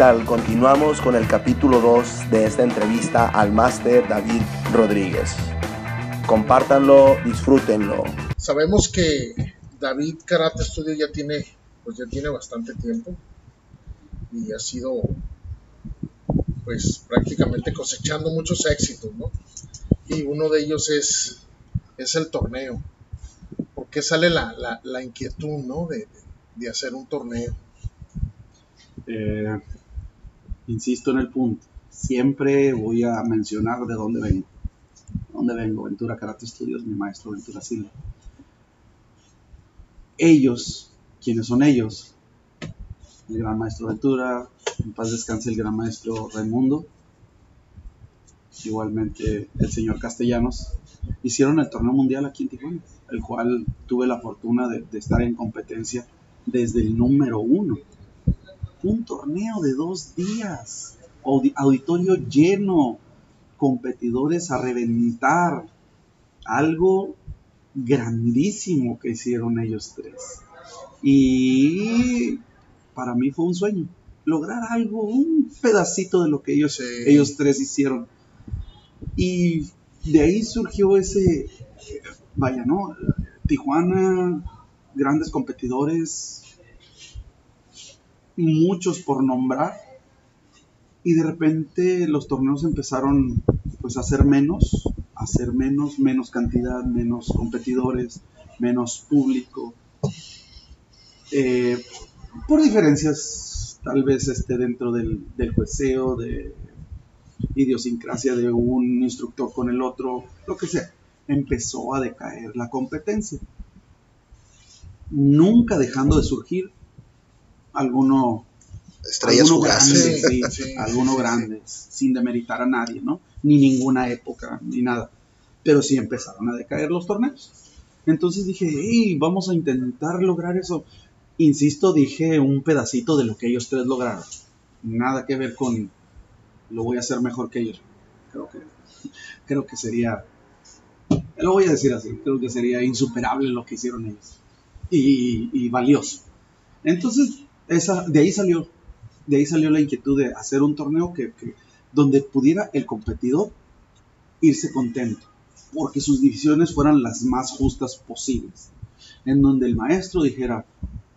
tal? Continuamos con el capítulo 2 de esta entrevista al máster David Rodríguez. Compártanlo, disfrútenlo. Sabemos que David Karate Studio ya tiene, pues ya tiene bastante tiempo y ha sido pues prácticamente cosechando muchos éxitos, ¿no? Y uno de ellos es, es el torneo. ¿Por qué sale la, la, inquietud, ¿no? De, de, hacer un torneo. Eh, insisto en el punto. Siempre voy a mencionar de dónde vengo. ¿De dónde vengo? Ventura Karate Studios, mi maestro Ventura Silva. Ellos, quienes son ellos? El gran maestro Ventura, en paz descanse el gran maestro Raimundo, igualmente el señor Castellanos, hicieron el torneo mundial aquí en Tijuana, el cual tuve la fortuna de, estar en competencia desde el número uno. Un torneo de dos días, auditorio lleno, competidores a reventar, algo grandísimo que hicieron ellos tres. Y para mí fue un sueño lograr algo, un pedacito de lo que ellos, ellos tres hicieron. Y de ahí surgió ese, vaya, ¿no? Tijuana, grandes competidores, muchos por nombrar, y de repente los torneos empezaron pues a ser menos, a ser menos, menos cantidad, menos competidores, menos público, eh, por diferencias tal vez esté dentro del, del jueceo, de idiosincrasia de un instructor con el otro, lo que sea, empezó a decaer la competencia. Nunca dejando de surgir alguno estrellas fugaces, alguno grande, sin demeritar a nadie, ¿no? Ni ninguna época, ni nada. Pero sí empezaron a decaer los torneos. Entonces dije, hey, vamos a intentar lograr eso. Insisto, dije un pedacito de lo que ellos tres lograron. Nada que ver con lo voy a hacer mejor que ellos. Creo que, creo que sería, lo voy a decir así, creo que sería insuperable lo que hicieron ellos. Y, valioso. Entonces, de ahí salió, de ahí salió la inquietud de hacer un torneo que, donde pudiera el competidor irse contento, porque sus divisiones fueran las más justas posibles, en donde el maestro dijera,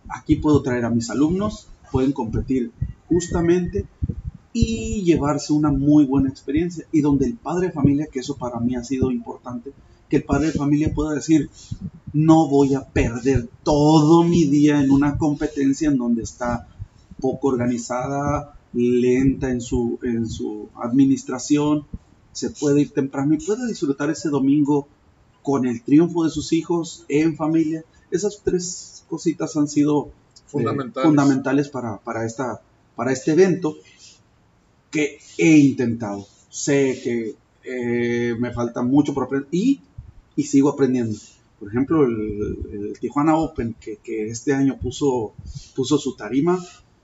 aquí puedo traer a mis alumnos, pueden competir justamente y llevarse una muy buena experiencia. Y donde el padre de familia, que eso para mí ha sido importante, que el padre de familia pueda decir, no voy a perder todo mi día en una competencia en donde está poco organizada, lenta en su, en su administración, se puede ir temprano y puede disfrutar ese domingo con el triunfo de sus hijos en familia. Esas tres cositas han sido eh, fundamentales, para, esta, para este evento que he intentado. Sé que eh, me falta mucho por aprender y, y sigo aprendiendo. Por ejemplo, el, Tijuana Open, que, este año puso, puso su tarima,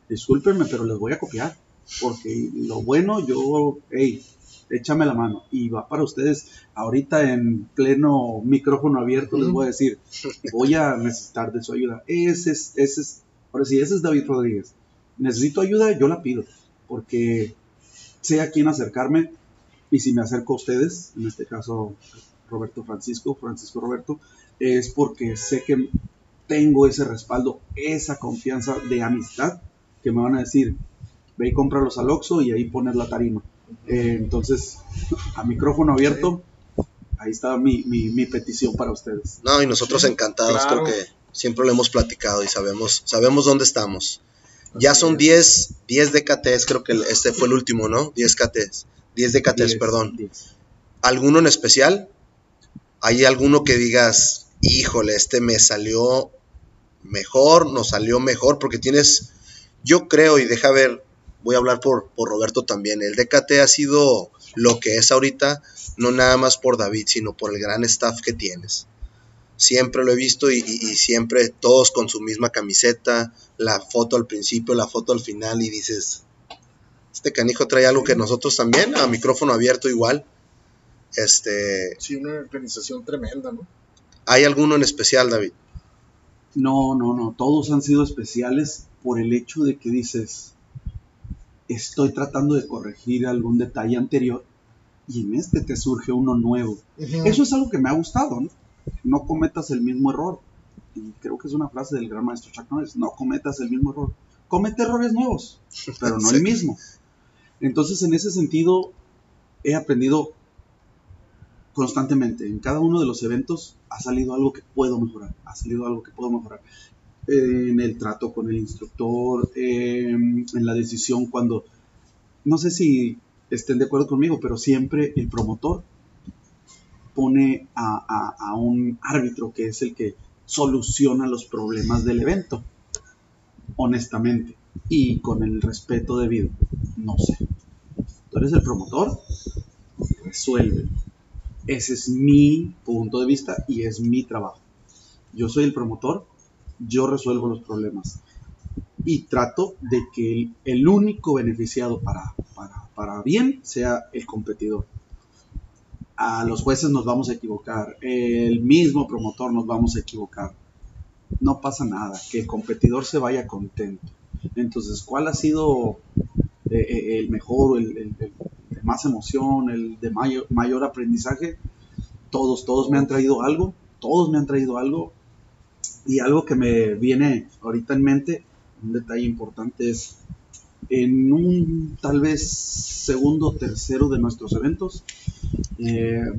discúlpenme, pero les voy a copiar. Porque lo bueno, yo, hey, échame la mano. Y va para ustedes, ahorita en pleno micrófono abierto, les voy a decir, voy a necesitar de su ayuda. Ese es, ese es, ahora sí, ese es David Rodríguez. Necesito ayuda, yo la pido, porque sé a quién acercarme. Y si me acerco a ustedes, en este caso Roberto Francisco, Francisco Roberto, es porque sé que tengo ese respaldo, esa confianza de amistad que me van a decir, ve y cómpralos al Oxxo y ahí poner la tarima. Eh, entonces, a micrófono abierto, ahí está mi, mi, petición para ustedes. No, y nosotros encantados, porque siempre lo hemos platicado y sabemos, sabemos dónde estamos. ya son 10, 10 DKTs, creo que este fue el último, ¿no? 10 KTs, 10 DKTs, perdón. ¿Alguno en especial? ¿Hay alguno que digas, híjole, este me salió mejor, nos salió mejor? Porque tienes, yo creo, y deja ver, voy a hablar por, por Roberto también. El DKT ha sido lo que es ahorita, no nada más por David, sino por el gran staff que tienes. Siempre lo he visto y, siempre todos con su misma camiseta, la foto al principio, la foto al final y dices, este canijo trae algo que nosotros también, a micrófono abierto igual. Este... Sí, una organización tremenda, ¿no? ¿Hay alguno en especial, David? No, no, no, todos han sido especiales por el hecho de que dices, estoy tratando de corregir algún detalle anterior y en este te surge uno nuevo. Eso es algo que me ha gustado, ¿no? No cometas el mismo error. Y creo que es una frase del gran maestro Chuck Norris, no cometas el mismo error. Comete errores nuevos, pero no el mismo. Entonces, en ese sentido, he aprendido constantemente. En cada uno de los eventos ha salido algo que puedo mejorar, ha salido algo que puedo mejorar. En el trato con el instructor, en la decisión cuando, no sé si estén de acuerdo conmigo, pero siempre el promotor pone a, un árbitro que es el que soluciona los problemas del evento, honestamente, y con el respeto debido. No sé. Tú eres el promotor, resuelve. Ese es mi punto de vista y es mi trabajo. Yo soy el promotor, yo resuelvo los problemas y trato de que el, único beneficiado para, para, bien sea el competidor. A los jueces nos vamos a equivocar, el mismo promotor nos vamos a equivocar. No pasa nada, que el competidor se vaya contento. Entonces, ¿cuál ha sido eh, eh, el mejor, el, el, más emoción, el de mayor, mayor aprendizaje? Todos, todos me han traído algo, todos me han traído algo. Y algo que me viene ahorita en mente un detalle importante es en un tal vez segundo o tercero de nuestros eventos, eh,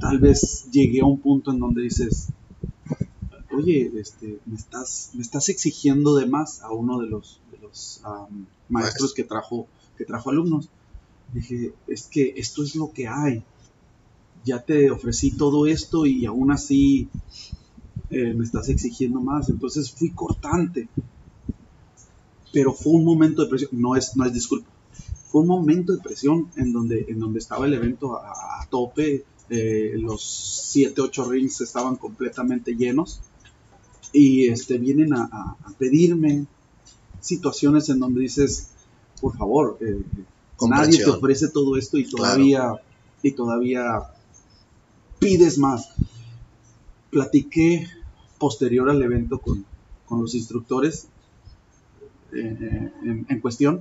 tal vez llegué a un punto en donde dices, oye, este, me, estás, me estás exigiendo de más a uno de los, de los maestros que trajo, que trajo alumnos. Dije, es que esto es lo que hay. Ya te ofrecí todo esto y aún así eh, me estás exigiendo más. Entonces fui cortante pero fue un momento de presión, no es, no es disculpa, fue un momento de presión en donde, en donde estaba el evento a, tope, eh, los 7, 8 rings estaban completamente llenos y este, vienen a, pedirme situaciones en donde dices, por favor, eh, nadie te ofrece todo esto y todavía, y todavía pides más. Platiqué posterior al evento con, con los instructores eh, en, cuestión,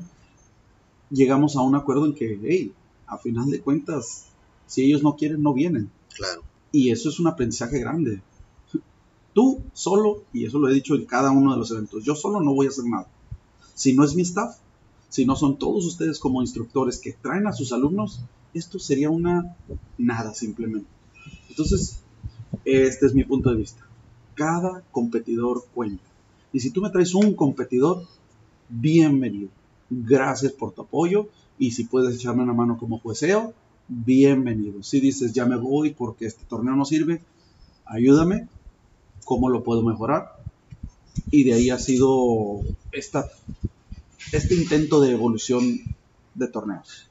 llegamos a un acuerdo en que, hey, a final de cuentas, si ellos no quieren, no vienen. Claro. Y eso es un aprendizaje grande. Tú solo, y eso lo he dicho en cada uno de los eventos, yo solo no voy a hacer nada. Si no es mi staff, si no son todos ustedes como instructores que traen a sus alumnos, esto sería una nada simplemente. Entonces, este es mi punto de vista. Cada competidor cuenta. Y si tú me traes un competidor, bienvenido. Gracias por tu apoyo y si puedes echarme una mano como jueceo, bienvenido. Si dices ya me voy porque este torneo no sirve, ayúdame, cómo lo puedo mejorar. Y de ahí ha sido esta, este intento de evolución de torneos.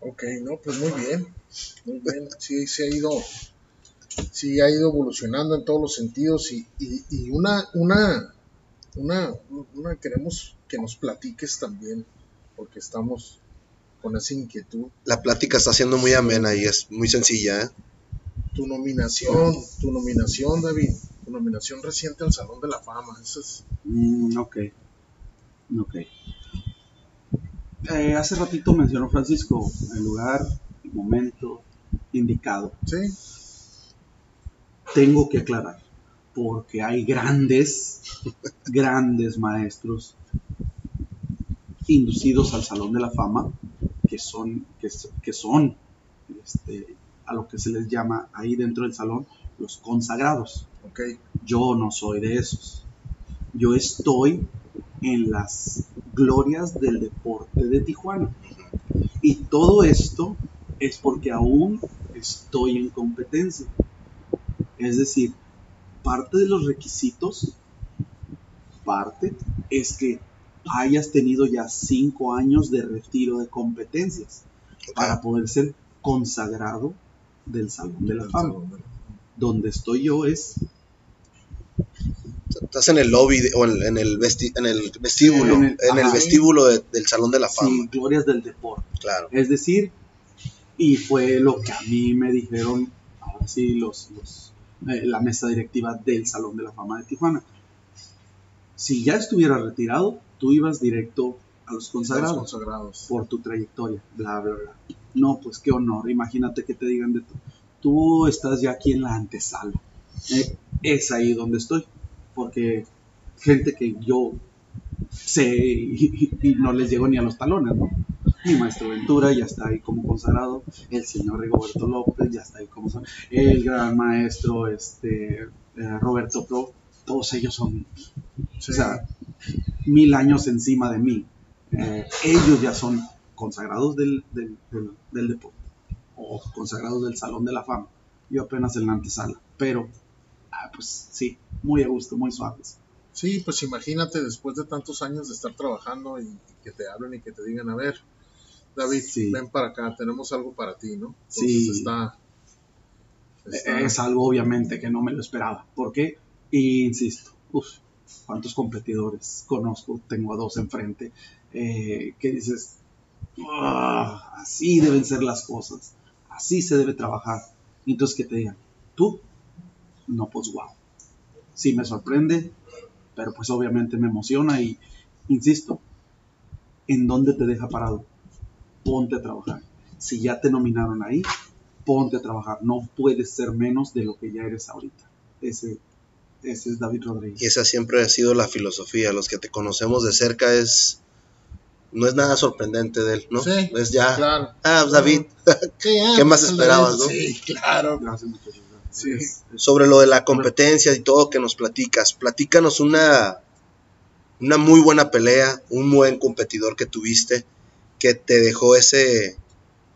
Ok, no, pues muy bien, muy bien, sí, se ha ido, sí ha ido evolucionando en todos los sentidos y, y una, una, una, una queremos que nos platiques también, porque estamos con esa inquietud. La plática está siendo muy amena y es muy sencilla. ¿eh? Tu nominación, tu nominación, David, nominación reciente al Salón de la Fama, eso es... Mm, ok, ok. Eh, hace ratito mencionó Francisco el lugar, el momento indicado. Sí. Tengo que aclarar porque hay grandes, grandes maestros inducidos al Salón de la Fama, que son, que, son este, a lo que se les llama ahí dentro del salón los consagrados. Yo no soy de esos. Yo estoy en las glorias del deporte de Tijuana. Y todo esto es porque aún estoy en competencia. Es decir, parte de los requisitos, parte, es que hayas tenido ya cinco años de retiro de competencias para poder ser consagrado del Salón de la Fama. Donde estoy yo es... Estás en el lobby o en, el, en el vestíbulo, en el, vestíbulo del Salón de la Fama. Sí, glorias del deporte. Claro. Es decir, y fue lo que a mí me dijeron, ahora sí, los, los eh, la mesa directiva del Salón de la Fama de Tijuana. Si ya estuviera retirado, tú ibas directo a los Los consagrados consagrados. por tu trayectoria, bla, bla, bla. No, pues qué honor, imagínate que te digan de tú. Tú estás ya aquí en la antesala. Eh, es ahí donde estoy, porque gente que yo sé y, no les llego ni a los talones, ¿no? Mi maestro Ventura ya está ahí como consagrado, el señor Rigoberto López ya está ahí como el gran maestro este, eh, Roberto Pro, todos ellos son, o sea, mil años encima de mí. Eh, ellos ya son consagrados del, del, del- del deporte o consagrados del Salón de la Fama. Yo apenas en la antesala, pero ah, pues sí, muy a gusto, muy suaves. Sí, pues imagínate después de tantos años de estar trabajando y, y que te hablen y que te digan, a ver, David, Sí. ven para acá, tenemos algo para ti, ¿no? Entonces Sí. está, está- Es algo obviamente que no me lo esperaba. ¿Por qué? Y insisto, uf, cuántos competidores conozco, tengo a dos enfrente, eh, que dices, "Ah, así deben ser las cosas, así se debe trabajar. Y entonces que te digan, tú, no, pues wow. Sí me sorprende, pero pues obviamente me emociona y, insisto, ¿en dónde te deja parado? Ponte a trabajar. Si ya te nominaron ahí, ponte a trabajar. No puedes ser menos de lo que ya eres ahorita. Ese, ese es David Rodríguez. Y esa siempre ha sido la filosofía. Los que te conocemos de cerca es. No es nada sorprendente de él, ¿no? Sí, es ya. claro. Ah, David. Sí, ah, ¿Qué más pues, esperabas, no? Sí, claro. Gracias, muchachos. Sí. Sobre lo de la competencia y todo que nos platicas. Platícanos una. Una muy buena pelea, un buen competidor que tuviste, que te dejó ese.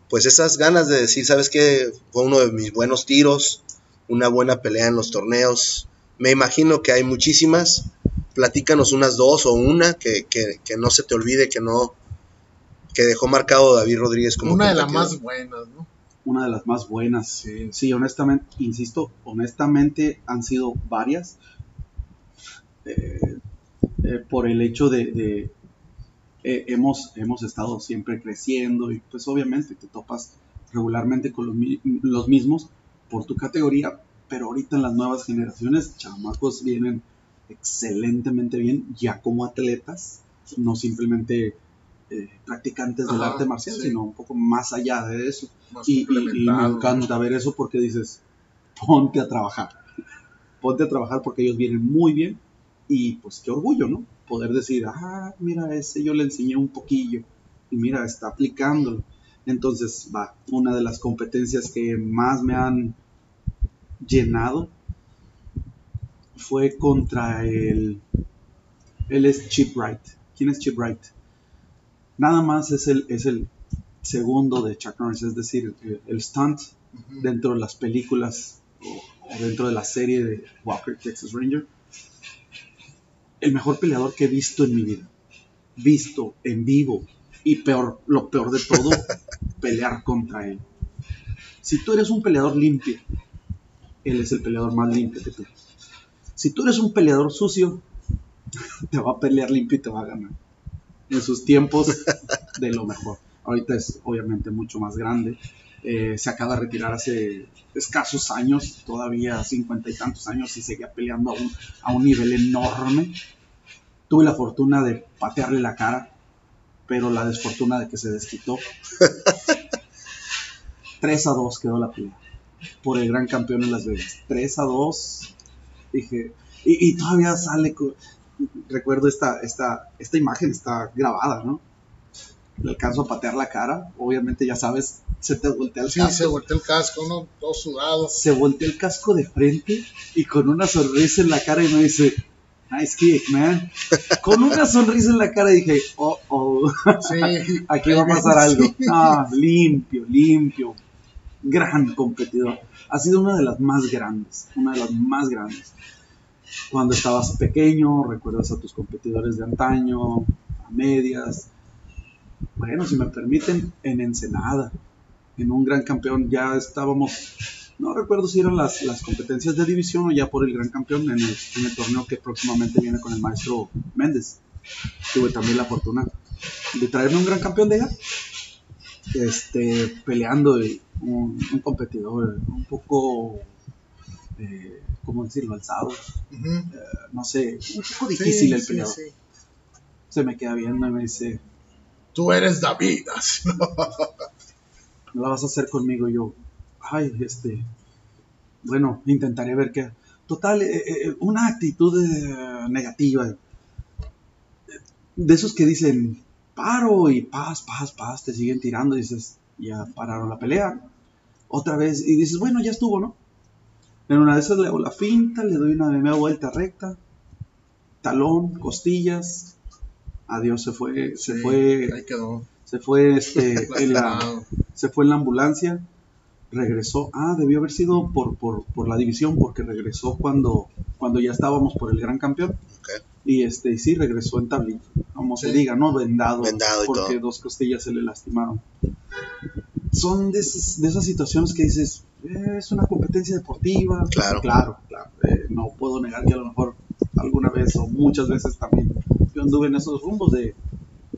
Pues esas ganas de decir, ¿sabes qué? Fue uno de mis buenos tiros, una buena pelea en los torneos. Me imagino que hay muchísimas. Platícanos unas dos o una que, que, que no se te olvide, que no. que dejó marcado David Rodríguez como Una de las más buenas, ¿no? Una de las más buenas. Sí. Honestamente, insisto, honestamente han sido varias. Eh, eh, por el hecho de, eh, hemos, hemos estado siempre creciendo y pues obviamente te topas regularmente con los, los mismos por tu categoría, pero ahorita en las nuevas generaciones, chamacos vienen excelentemente bien ya como atletas, no simplemente eh, practicantes del arte marcial, sí. sino un poco más allá de eso. Y, y- y me encanta ver eso porque dices, ponte a trabajar. Ponte a trabajar porque ellos vienen muy bien y pues qué orgullo, ¿no? Poder decir, ah, mira, ese yo le enseñé un poquillo y mira, está aplicándolo. Entonces, va, una de las competencias que más me han llenado fue contra el... Él es Chip Wright. ¿Quién es Chip Wright? Nada más es el, es el segundo de Chuck Norris, es decir, el, el stunt dentro de las películas o, o dentro de la serie de Walker Texas Ranger. El mejor peleador que he visto en mi vida. Visto en vivo. Y peor, lo peor de todo, pelear contra él. Si tú eres un peleador limpio, él es el peleador más limpio que tú. Si tú eres un peleador sucio, te va a pelear limpio y te va a ganar. En sus tiempos, de lo mejor. Ahorita es obviamente mucho más grande. Eh, se acaba de retirar hace escasos años, todavía cincuenta y tantos años, y seguía peleando a un, a un nivel enorme. Tuve la fortuna de patearle la cara, pero la desfortuna de que se desquitó. 3 a 2 quedó la pelea por el gran campeón en Las Vegas. 3 a 2. Dije, y, y todavía sale. Recuerdo esta, esta, esta imagen, está grabada, ¿no? Le alcanzo a patear la cara. Obviamente, ya sabes, se te voltea el Sí, casco. se volteó el casco, ¿no? Todo sudado. Se voltea el casco de frente y con una sonrisa en la cara y me dice, nice kick, man. Con una sonrisa en la cara dije, oh, oh. Sí. Aquí va a pasar algo. Ah, limpio, limpio. Gran competidor. Ha sido una de las más grandes. Una de las más grandes. Cuando estabas pequeño, recuerdas a tus competidores de antaño, a medias. Bueno, si me permiten, en Ensenada, en un gran campeón, ya estábamos. No recuerdo si eran las, las competencias de división o ya por el gran campeón en el, torneo que próximamente viene con el maestro Méndez. Tuve también la fortuna de traerme un gran campeón de allá, este, peleando un competidor un poco, eh, ¿cómo decirlo?, Ujú. no sé, un poco difícil el Sí, peleador. sí, O se me queda viendo y me dice, Tú eres David. no la vas a hacer conmigo. Yo, ay, este, bueno, intentaré ver qué. Total, eh, eh, una actitud negativa. De esos que dicen, paro y paz, paz, paz, te siguen tirando y dices, ya pararon la pelea. Otra vez, y dices, bueno, ya estuvo, ¿no? En una de esas le hago la finta, le doy una media vuelta recta, talón, costillas, adiós, se fue, se Sí, fue, Ahí quedó. se fue este, en la, se fue en la ambulancia, regresó, ah, debió haber sido por, por, por la división, porque regresó cuando, cuando ya estábamos por el gran campeón. Y este, y sí, regresó en tablilla, como se diga, ¿no? Vendado, Vendado y porque todo. dos costillas se le lastimaron. Son de esas, de esas situaciones que dices, "Eh, es una competencia deportiva. Claro. Claro, claro. Eh, no puedo negar que a lo mejor alguna vez o muchas veces también yo anduve en esos rumbos de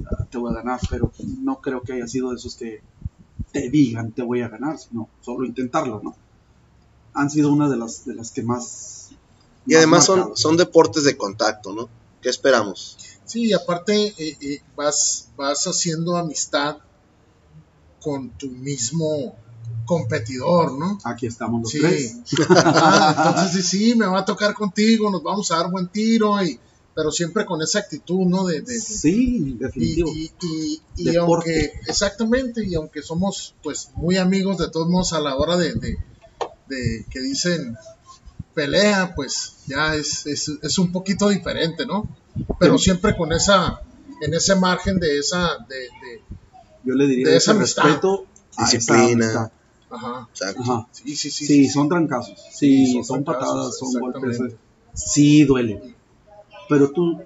"Ah, te voy a ganar, pero no creo que haya sido de esos que te digan te voy a ganar, sino solo intentarlo, ¿no? Han sido una de las, de las que más... Y más además son, marcadas. son deportes de contacto, ¿no? ¿Qué esperamos? Sí, y aparte eh, eh, vas, vas haciendo amistad con tu mismo competidor, ¿no? Aquí estamos los Sí. tres. Ah, entonces sí, me va a tocar contigo, nos vamos a dar buen tiro, y, pero siempre con esa actitud, ¿no? De, Sí, y, definitivo. y, y- y Deporte. aunque, exactamente, y aunque somos pues muy amigos de todos modos a la hora de, de- de que dicen pelea, pues ya es, es, es un poquito diferente, ¿no? Pero Sí. siempre con esa, en ese margen de esa, de, de- Yo le diría de ese esa amistad. respeto Disciplina. Ajá, Exacto. Ajá. sí, sí, sí, Sí, son trancazos. Sí, Sí, son, son trancazos, patadas, son golpes. Sí, duele. Pero tú,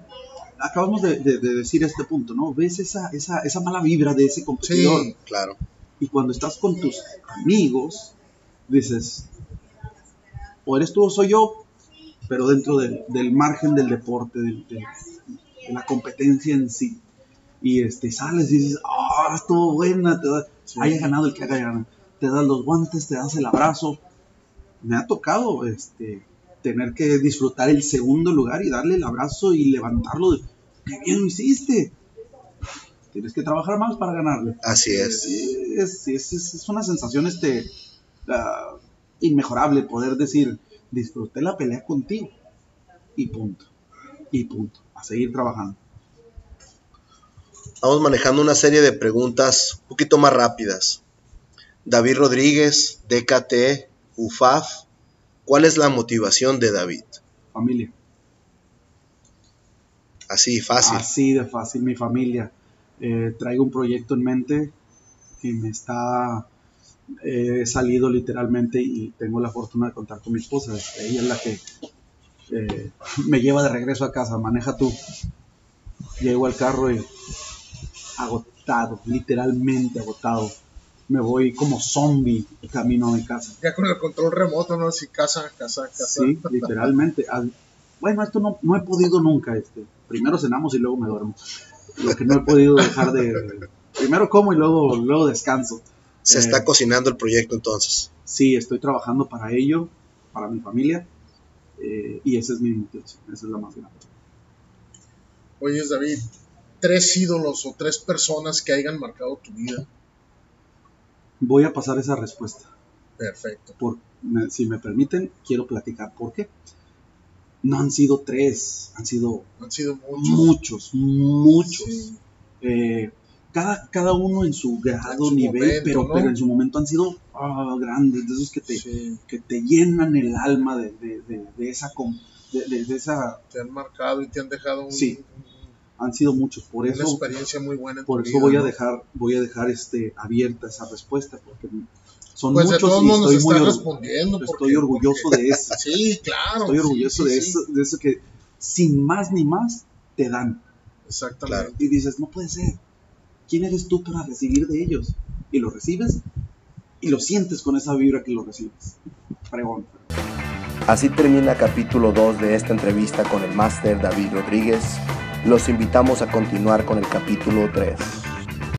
acabamos de, de- de decir este punto, ¿no? Ves esa, esa, esa mala vibra de ese competidor. Sí. Claro. Y cuando estás con tus amigos, dices, o eres tú o soy yo, pero dentro del, del margen del deporte, del- del- de la competencia en sí. Y este, sales y dices, ah, estuvo buena, te da- Sí. haya ganado el que haya ganado. Te das los guantes, te das el abrazo. Me ha tocado este, tener que disfrutar el segundo lugar y darle el abrazo y levantarlo. de, ¡Qué bien lo hiciste! Tienes que trabajar más para ganarle. Así es. Es, es, es- es una sensación este, ah, inmejorable poder decir, disfruté la pelea contigo. Y punto. Y punto. A seguir trabajando. Vamos manejando una serie de preguntas un poquito más rápidas. David Rodríguez, DKT, UFAF. ¿Cuál es la motivación de David? Familia. Así, fácil. Así de fácil, mi familia. Eh, traigo un proyecto en mente que me está eh, salido literalmente y tengo la fortuna de contar con mi esposa. Ella es la que eh, me lleva de regreso a casa. Maneja tú. Llego al carro y agotado, literalmente agotado. Me voy como zombie camino a mi casa. Ya con el control remoto, ¿no? Así, casa, casa, casa. Sí, literalmente. Al- Bueno, esto no, no he podido nunca. Este. Primero cenamos y luego me duermo. Lo que no he podido dejar de... Primero como y luego, luego descanso. Se Eh, está cocinando el proyecto entonces. Sí, estoy trabajando para ello, para mi familia. eh, y esa es mi motivación, esa es la más grande. Oye, David, tres ídolos o tres personas que hayan marcado tu vida. Voy a pasar esa respuesta. Perfecto. Por, me- si me permiten, quiero platicar por qué. No han sido tres, han sido Han sido muchos. muchos, muchos. Sí. Eh, cada, cada uno en su grado, En su nivel, momento, pero, ¿no? pero en su momento han sido ah, grandes, de esos que te, Sí, que te llenan el alma de, de- de- de esa, com- de, de- de esa... te han marcado y te han dejado un- Sí, un- Han sido muchos, por una eso, experiencia muy buena en por tu eso vida, voy a ¿no? dejar, voy a dejar este, abierta esa respuesta, porque son Pues muchos y estoy muy, respondiendo. estoy porque- orgulloso porque- de eso. Sí, claro. Estoy orgulloso sí, de, sí. eso, de eso que sin más ni más te dan. Exactamente. Y dices, no puede ser. ¿Quién eres tú para recibir de ellos? Y lo recibes y lo sientes con esa vibra que lo recibes. Fregón. Así termina capítulo 2 de esta entrevista con el máster David Rodríguez. Los invitamos a continuar con el capítulo 3.